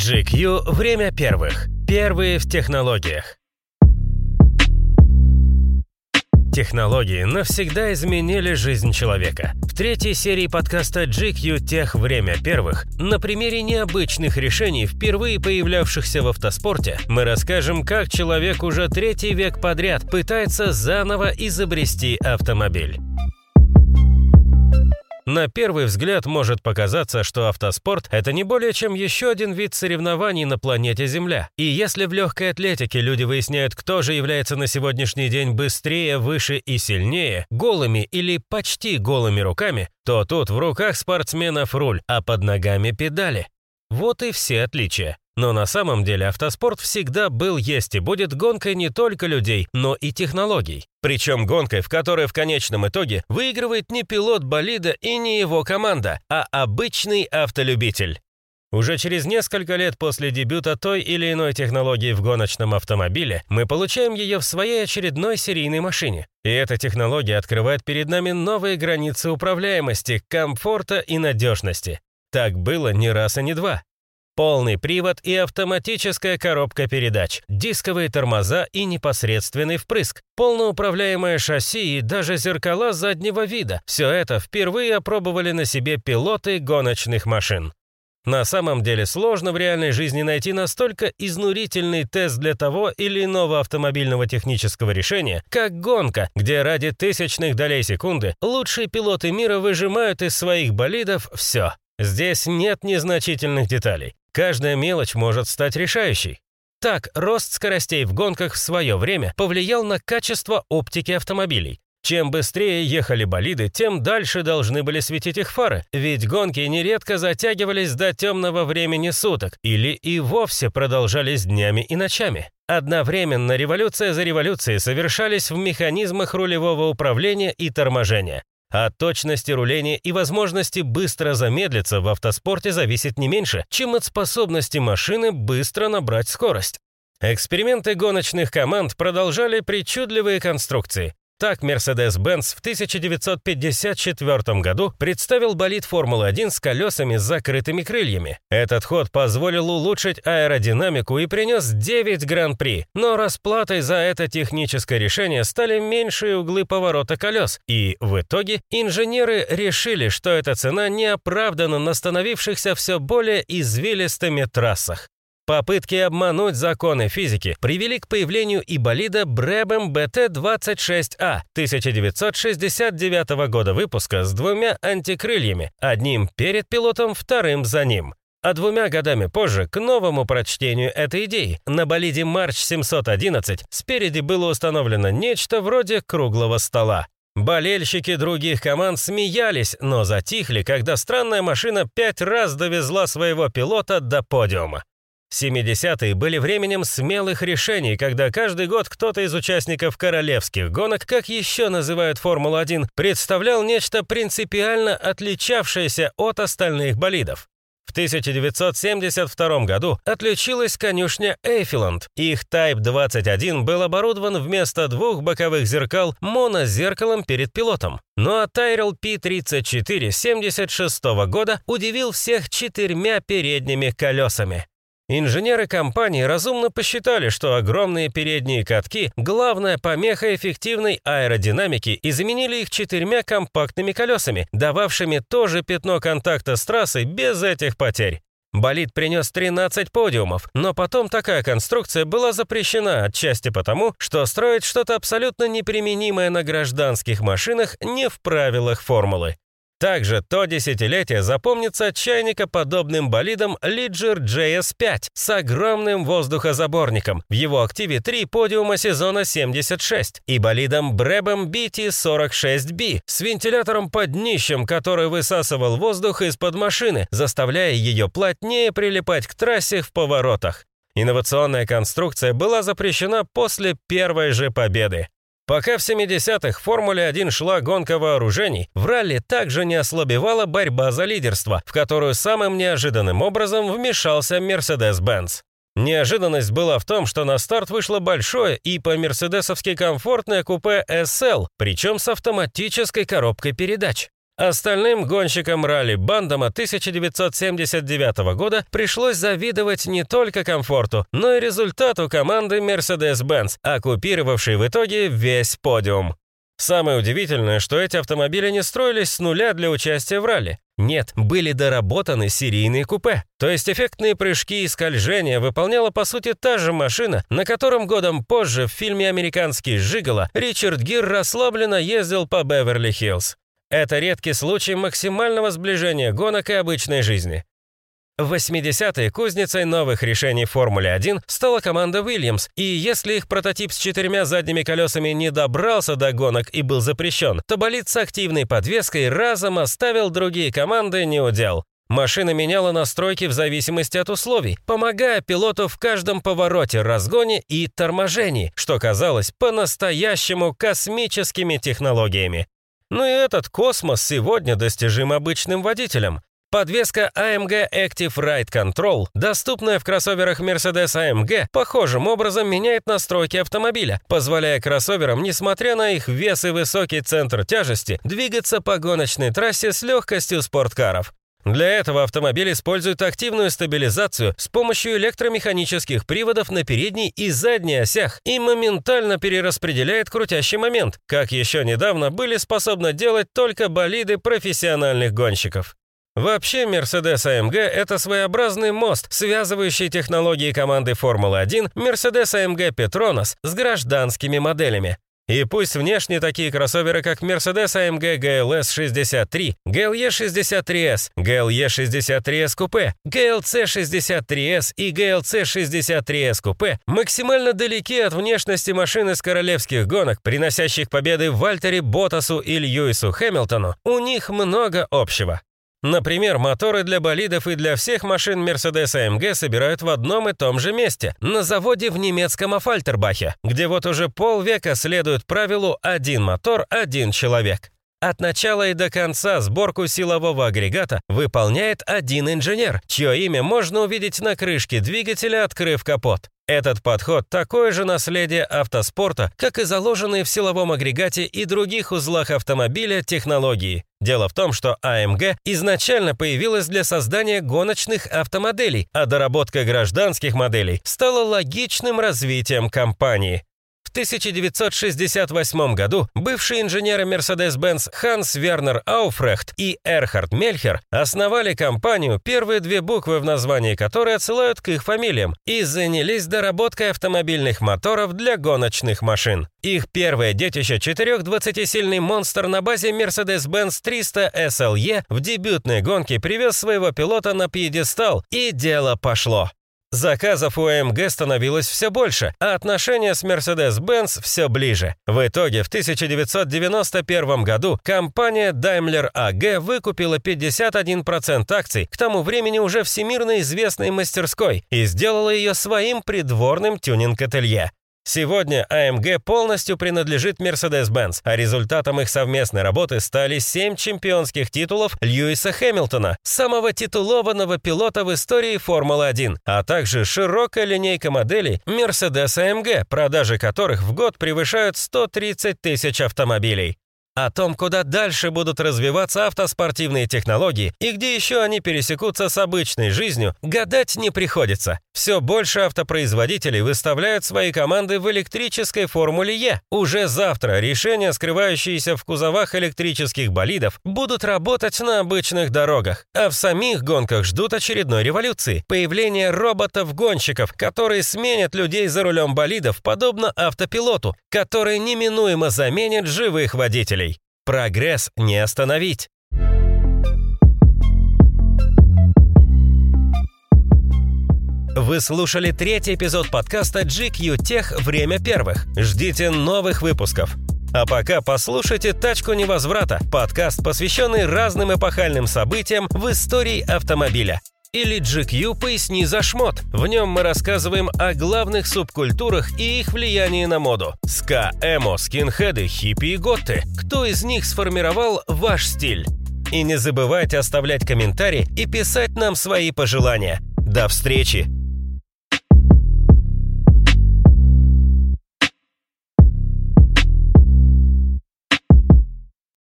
GQ «Время первых». Первые в технологиях. Технологии навсегда изменили жизнь человека. В третьей серии подкаста GQ «Тех. Время первых» на примере необычных решений, впервые появлявшихся в автоспорте, мы расскажем, как человек уже третий век подряд пытается заново изобрести автомобиль. На первый взгляд может показаться, что автоспорт – это не более чем еще один вид соревнований на планете Земля. И если в легкой атлетике люди выясняют, кто же является на сегодняшний день быстрее, выше и сильнее, голыми или почти голыми руками, то тут в руках спортсменов руль, а под ногами педали. Вот и все отличия. Но на самом деле автоспорт всегда был, есть и будет гонкой не только людей, но и технологий. Причем гонкой, в которой в конечном итоге выигрывает не пилот болида и не его команда, а обычный автолюбитель. Уже через несколько лет после дебюта той или иной технологии в гоночном автомобиле мы получаем ее в своей очередной серийной машине. И эта технология открывает перед нами новые границы управляемости, комфорта и надежности. Так было не раз и не два. Полный привод и автоматическая коробка передач, дисковые тормоза и непосредственный впрыск, полноуправляемое шасси и даже зеркала заднего вида – все это впервые опробовали на себе пилоты гоночных машин. На самом деле сложно в реальной жизни найти настолько изнурительный тест для того или иного автомобильного технического решения, как гонка, где ради тысячных долей секунды лучшие пилоты мира выжимают из своих болидов все. Здесь нет незначительных деталей. Каждая мелочь может стать решающей. Так, рост скоростей в гонках в свое время повлиял на качество оптики автомобилей. Чем быстрее ехали болиды, тем дальше должны были светить их фары, ведь гонки нередко затягивались до темного времени суток или и вовсе продолжались днями и ночами. Одновременно революция за революцией совершались в механизмах рулевого управления и торможения. От точности руления и возможности быстро замедлиться в автоспорте зависит не меньше, чем от способности машины быстро набрать скорость. Эксперименты гоночных команд продолжали причудливые конструкции. Так Mercedes-Benz в 1954 году представил болид Формулы-1 с колесами с закрытыми крыльями. Этот ход позволил улучшить аэродинамику и принес 9 гран-при, но расплатой за это техническое решение стали меньшие углы поворота колес, и в итоге инженеры решили, что эта цена не оправдана на становившихся все более извилистыми трассах. Попытки обмануть законы физики привели к появлению и болида Brabham BT-26A 1969 года выпуска с двумя антикрыльями, одним перед пилотом, вторым за ним. А двумя годами позже, к новому прочтению этой идеи, на болиде March 711 спереди было установлено нечто вроде круглого стола. Болельщики других команд смеялись, но затихли, когда странная машина пять раз довезла своего пилота до подиума. 70-е были временем смелых решений, когда каждый год кто-то из участников королевских гонок, как еще называют Формулу-1, представлял нечто принципиально отличавшееся от остальных болидов. В 1972 году отличилась конюшня Эйфиланд. Их Type 21 был оборудован вместо двух боковых зеркал монозеркалом перед пилотом. Ну а Tyrrell P34 76 года удивил всех четырьмя передними колесами. Инженеры компании разумно посчитали, что огромные передние катки – главная помеха эффективной аэродинамики и заменили их четырьмя компактными колесами, дававшими тоже пятно контакта с трассой без этих потерь. Болид принес 13 подиумов, но потом такая конструкция была запрещена отчасти потому, что строить что-то абсолютно неприменимое на гражданских машинах не в правилах формулы. Также то десятилетие запомнится чайникоподобным болидом Leger JS5 с огромным воздухозаборником. В его активе три подиума сезона 76 и болидом Brabham BT46B с вентилятором под днищем, который высасывал воздух из-под машины, заставляя ее плотнее прилипать к трассе в поворотах. Инновационная конструкция была запрещена после первой же победы. Пока в 70-х в Формуле-1 шла гонка вооружений, в ралли также не ослабевала борьба за лидерство, в которую самым неожиданным образом вмешался Mercedes-Benz. Неожиданность была в том, что на старт вышло большое и по-мерседесовски комфортное купе SL, причем с автоматической коробкой передач. Остальным гонщикам ралли-бандома 1979 года пришлось завидовать не только комфорту, но и результату команды Mercedes-Benz, оккупировавшей в итоге весь подиум. Самое удивительное, что эти автомобили не строились с нуля для участия в ралли. Нет, были доработаны серийные купе. То есть эффектные прыжки и скольжения выполняла по сути та же машина, на котором годом позже в фильме «Американский жиголо» Ричард Гир расслабленно ездил по Беверли-Хиллз. Это редкий случай максимального сближения гонок и обычной жизни. В 80-е кузницей новых решений Формулы-1 стала команда Williams, и если их прототип с четырьмя задними колесами не добрался до гонок и был запрещен, то болид с активной подвеской разом оставил другие команды неудел. Машина меняла настройки в зависимости от условий, помогая пилоту в каждом повороте, разгоне и торможении, что казалось по-настоящему космическими технологиями. Но и этот космос сегодня достижим обычным водителям. Подвеска AMG Active Ride Control, доступная в кроссоверах Mercedes AMG, похожим образом меняет настройки автомобиля, позволяя кроссоверам, несмотря на их вес и высокий центр тяжести, двигаться по гоночной трассе с легкостью спорткаров. Для этого автомобиль использует активную стабилизацию с помощью электромеханических приводов на передней и задней осях и моментально перераспределяет крутящий момент, как еще недавно были способны делать только болиды профессиональных гонщиков. Вообще, Mercedes AMG – это своеобразный мост, связывающий технологии команды Формулы-1 Mercedes AMG Petronas с гражданскими моделями. И пусть внешне такие кроссоверы, как Mercedes AMG GLS 63, GLE 63S, GLE 63S Coupe, GLC 63S и GLC 63S Coupe максимально далеки от внешности машины с королевских гонок, приносящих победы Вальтере Ботасу и Льюису Хэмилтону, у них много общего. Например, моторы для болидов и для всех машин Mercedes AMG собирают в одном и том же месте, на заводе в немецком Афальтербахе, где вот уже полвека следует правилу «один мотор, один человек». От начала и до конца сборку силового агрегата выполняет один инженер, чье имя можно увидеть на крышке двигателя, открыв капот. Этот подход – такое же наследие автоспорта, как и заложенные в силовом агрегате и других узлах автомобиля технологии. Дело в том, что AMG изначально появилась для создания гоночных автомоделей, а доработка гражданских моделей стала логичным развитием компании. В 1968 году бывшие инженеры Mercedes-Benz Ханс Вернер Ауфрехт и Эрхард Мельхер основали компанию, первые две буквы в названии которой отсылают к их фамилиям, и занялись доработкой автомобильных моторов для гоночных машин. Их первое детище – 420-сильный монстр на базе Mercedes-Benz 300 SLE в дебютной гонке привез своего пилота на пьедестал, и дело пошло. Заказов у AMG становилось все больше, а отношения с Mercedes-Benz все ближе. В итоге в 1991 году компания Daimler AG выкупила 51% акций, к тому времени уже всемирно известной мастерской, и сделала ее своим придворным тюнинг-ателье. Сегодня AMG полностью принадлежит Mercedes-Benz, а результатом их совместной работы стали семь чемпионских титулов Льюиса Хэмилтона, самого титулованного пилота в истории Формулы-1, а также широкая линейка моделей Mercedes-AMG, продажи которых в год превышают 130 тысяч автомобилей. О том, куда дальше будут развиваться автоспортивные технологии и где еще они пересекутся с обычной жизнью, гадать не приходится. Все больше автопроизводителей выставляют свои команды в электрической формуле Е. Уже завтра решения, скрывающиеся в кузовах электрических болидов, будут работать на обычных дорогах. А в самих гонках ждут очередной революции – появление роботов-гонщиков, которые сменят людей за рулем болидов, подобно автопилоту, который неминуемо заменит живых водителей. Прогресс не остановить. Вы слушали третий эпизод подкаста GQ Tech «Время первых». Ждите новых выпусков. А пока послушайте «Тачку невозврата» – подкаст, посвященный разным эпохальным событиям в истории автомобиля. Или GQ «Поясни за шмот». В нем мы рассказываем о главных субкультурах и их влиянии на моду. Ска, эмо, скинхеды, хиппи и готты. Кто из них сформировал ваш стиль? И не забывайте оставлять комментарии и писать нам свои пожелания. До встречи!